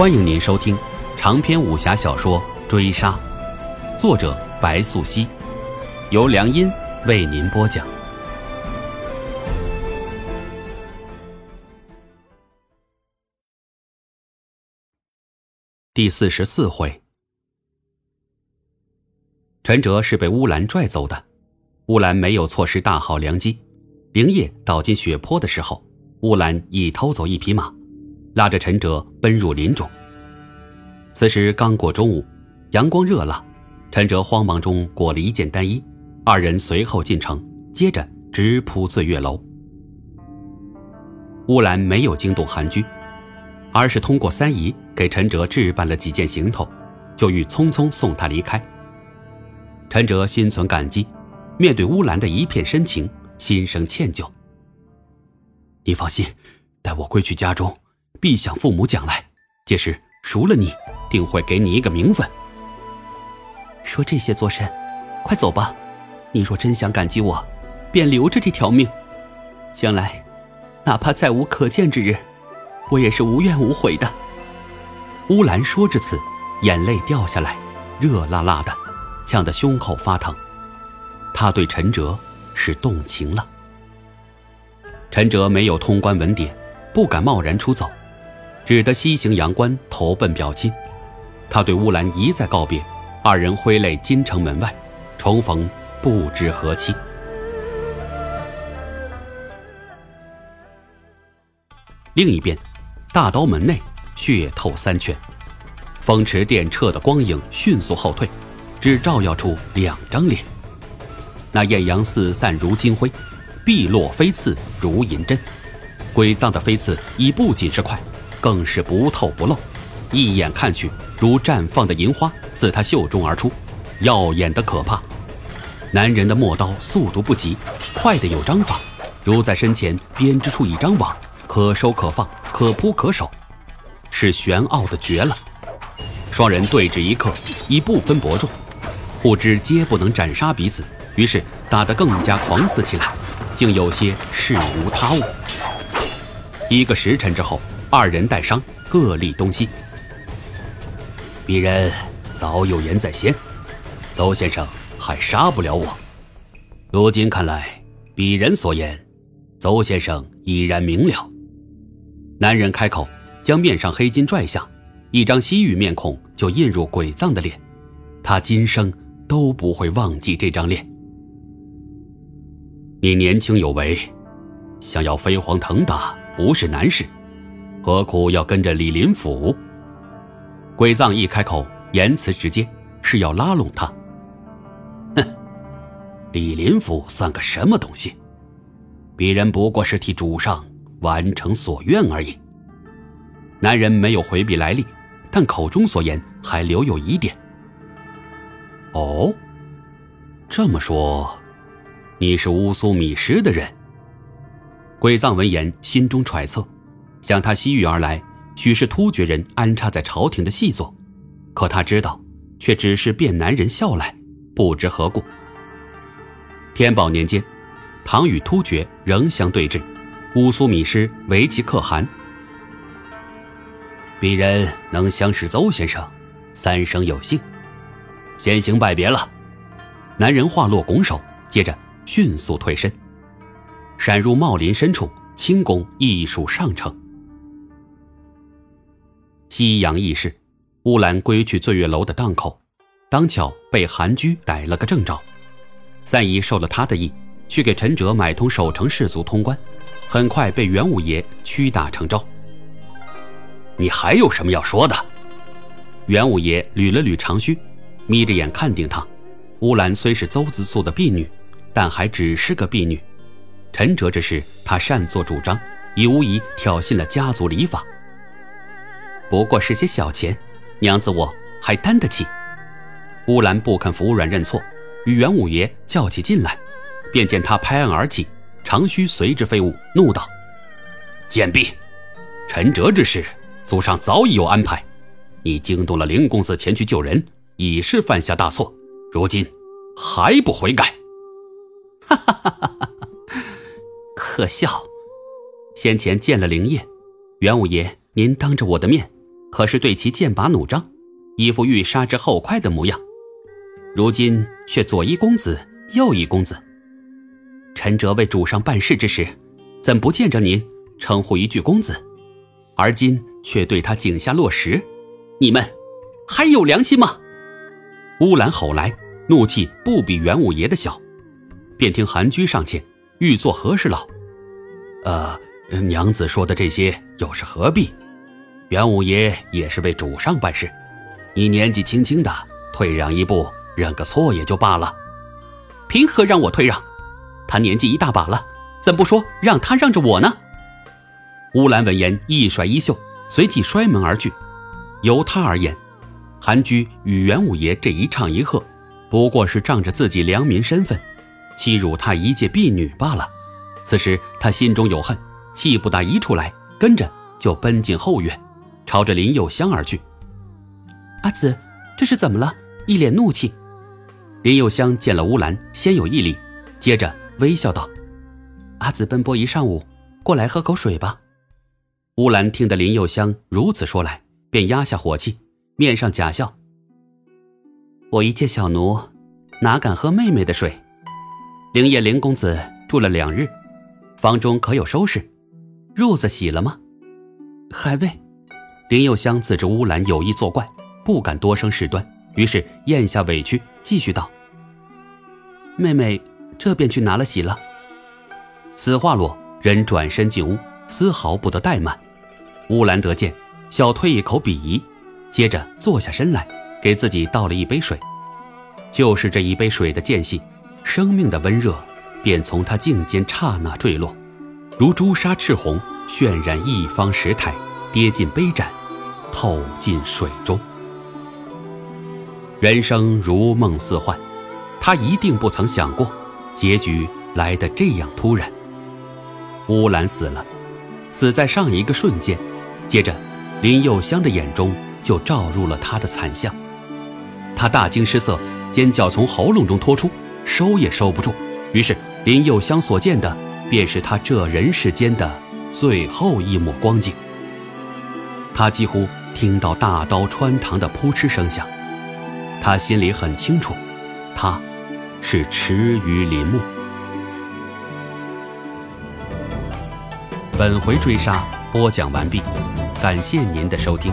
欢迎您收听长篇武侠小说《追杀》，作者白素熙，由良音为您播讲。第四十四回，陈哲是被乌兰拽走的，乌兰没有错失大好良机。灵叶倒进血泊的时候，乌兰已偷走一匹马。拉着陈哲奔入林中。此时刚过中午，阳光热辣，陈哲慌忙中裹了一件单衣，二人随后进城，接着直扑醉月楼。乌兰没有惊动韩居，而是通过三姨给陈哲置办了几件行头，就欲匆匆送他离开。陈哲心存感激，面对乌兰的一片深情，心生歉疚。你放心，待我归去家中。必向父母讲来，届时赎了你，定会给你一个名分。说这些做甚？快走吧！你若真想感激我，便留着这条命。将来，哪怕再无可见之日，我也是无怨无悔的。乌兰说至此，眼泪掉下来，热辣辣的，呛得胸口发疼。他对陈哲是动情了。陈哲没有通关文牒，不敢贸然出走。只得西行阳关，投奔表亲。他对乌兰一再告别，二人挥泪金城门外，重逢不知何期。另一边，大刀门内血透三圈，风驰电掣的光影迅速后退，只照耀出两张脸。那艳阳四散如金辉，碧落飞刺如银针，鬼藏的飞刺已不仅是快。更是不透不漏，一眼看去如绽放的银花自他袖中而出，耀眼的可怕。男人的陌刀速度不急，快的有章法，如在身前编织出一张网，可收可放，可扑可守，是玄奥的绝了。双人对峙一刻，已不分伯仲，互知皆不能斩杀彼此，于是打得更加狂肆起来，竟有些事无他物。一个时辰之后。二人带伤，各立东西。鄙人早有言在先，邹先生还杀不了我。如今看来，鄙人所言，邹先生已然明了。男人开口，将面上黑金拽下，一张西域面孔就印入鬼藏的脸，他今生都不会忘记这张脸。你年轻有为，想要飞黄腾达不是难事。何苦要跟着李林甫？鬼藏一开口，言辞直接，是要拉拢他。哼，李林甫算个什么东西？鄙人不过是替主上完成所愿而已。男人没有回避来历，但口中所言还留有疑点。哦，这么说，你是乌苏米什的人？鬼藏闻言，心中揣测。向他西域而来，许是突厥人安插在朝廷的细作，可他知道，却只是变男人笑来，不知何故。天宝年间，唐与突厥仍相对峙，乌苏米师为其可汗。鄙人能相识邹先生，三生有幸，先行拜别了。男人话落，拱手，接着迅速退身，闪入茂林深处，轻功艺术上乘。夕阳易逝，乌兰归去醉月楼的档口，当巧被韩居逮了个正着。三姨受了他的意，去给陈哲买通守城士卒通关，很快被元武爷屈打成招。你还有什么要说的？元武爷捋了捋长须，眯着眼看定他。乌兰虽是邹子素的婢女，但还只是个婢女。陈哲这事，他擅作主张，已无疑挑衅了家族礼法。不过是些小钱，娘子我还担得起。乌兰不肯服软认错，与元五爷较起劲来，便见他拍案而起，长须随之飞舞，怒道：“贱婢！陈哲之事，祖上早已有安排。你惊动了灵公子前去救人，已是犯下大错。如今还不悔改？”哈哈哈哈哈哈！可笑！先前见了灵业，元五爷，您当着我的面。可是对其剑拔弩张，一副欲杀之后快的模样。如今却左一公子，右一公子。陈哲为主上办事之时，怎不见着您称呼一句公子？而今却对他井下落石，你们还有良心吗？乌兰吼来，怒气不比元武爷的小。便听韩居上前，欲做何事佬？呃，娘子说的这些又是何必？元五爷也是为主上办事，你年纪轻轻的，退让一步，认个错也就罢了。凭何让我退让？他年纪一大把了，怎不说让他让着我呢？乌兰闻言一甩衣袖，随即摔门而去。由他而言，韩居与元五爷这一唱一和，不过是仗着自己良民身份，欺辱他一介婢女罢了。此时他心中有恨，气不打一处来，跟着就奔进后院，朝着林幼香而去。阿紫，这是怎么了？一脸怒气。林幼香见了乌兰，先有一礼，接着微笑道：“阿紫奔波一上午，过来喝口水吧。”乌兰听得林幼香如此说来，便压下火气，面上假笑：“我一介小奴，哪敢喝妹妹的水？灵叶林公子住了两日，房中可有收拾？褥子洗了吗？”还未。林幼香自知乌兰有意作怪，不敢多生事端，于是咽下委屈，继续道：“妹妹这便去拿了洗了。”此话落，人转身进屋，丝毫不得怠慢。乌兰得见，小退一口鄙夷，接着坐下身来，给自己倒了一杯水。就是这一杯水的间隙，生命的温热便从他颈间刹那坠落，如朱砂赤红，渲染一方石台，跌进杯盏，透进水中。人生如梦似幻，他一定不曾想过，结局来得这样突然。乌兰死了，死在上一个瞬间。接着，林幼香的眼中就照入了他的惨相，他大惊失色，尖叫从喉咙中脱出，收也收不住。于是，林幼香所见的便是他这人世间的最后一抹光景。他几乎听到大刀穿膛的扑哧声响，他心里很清楚，他是池鱼林木。本回追杀播讲完毕。感谢您的收听。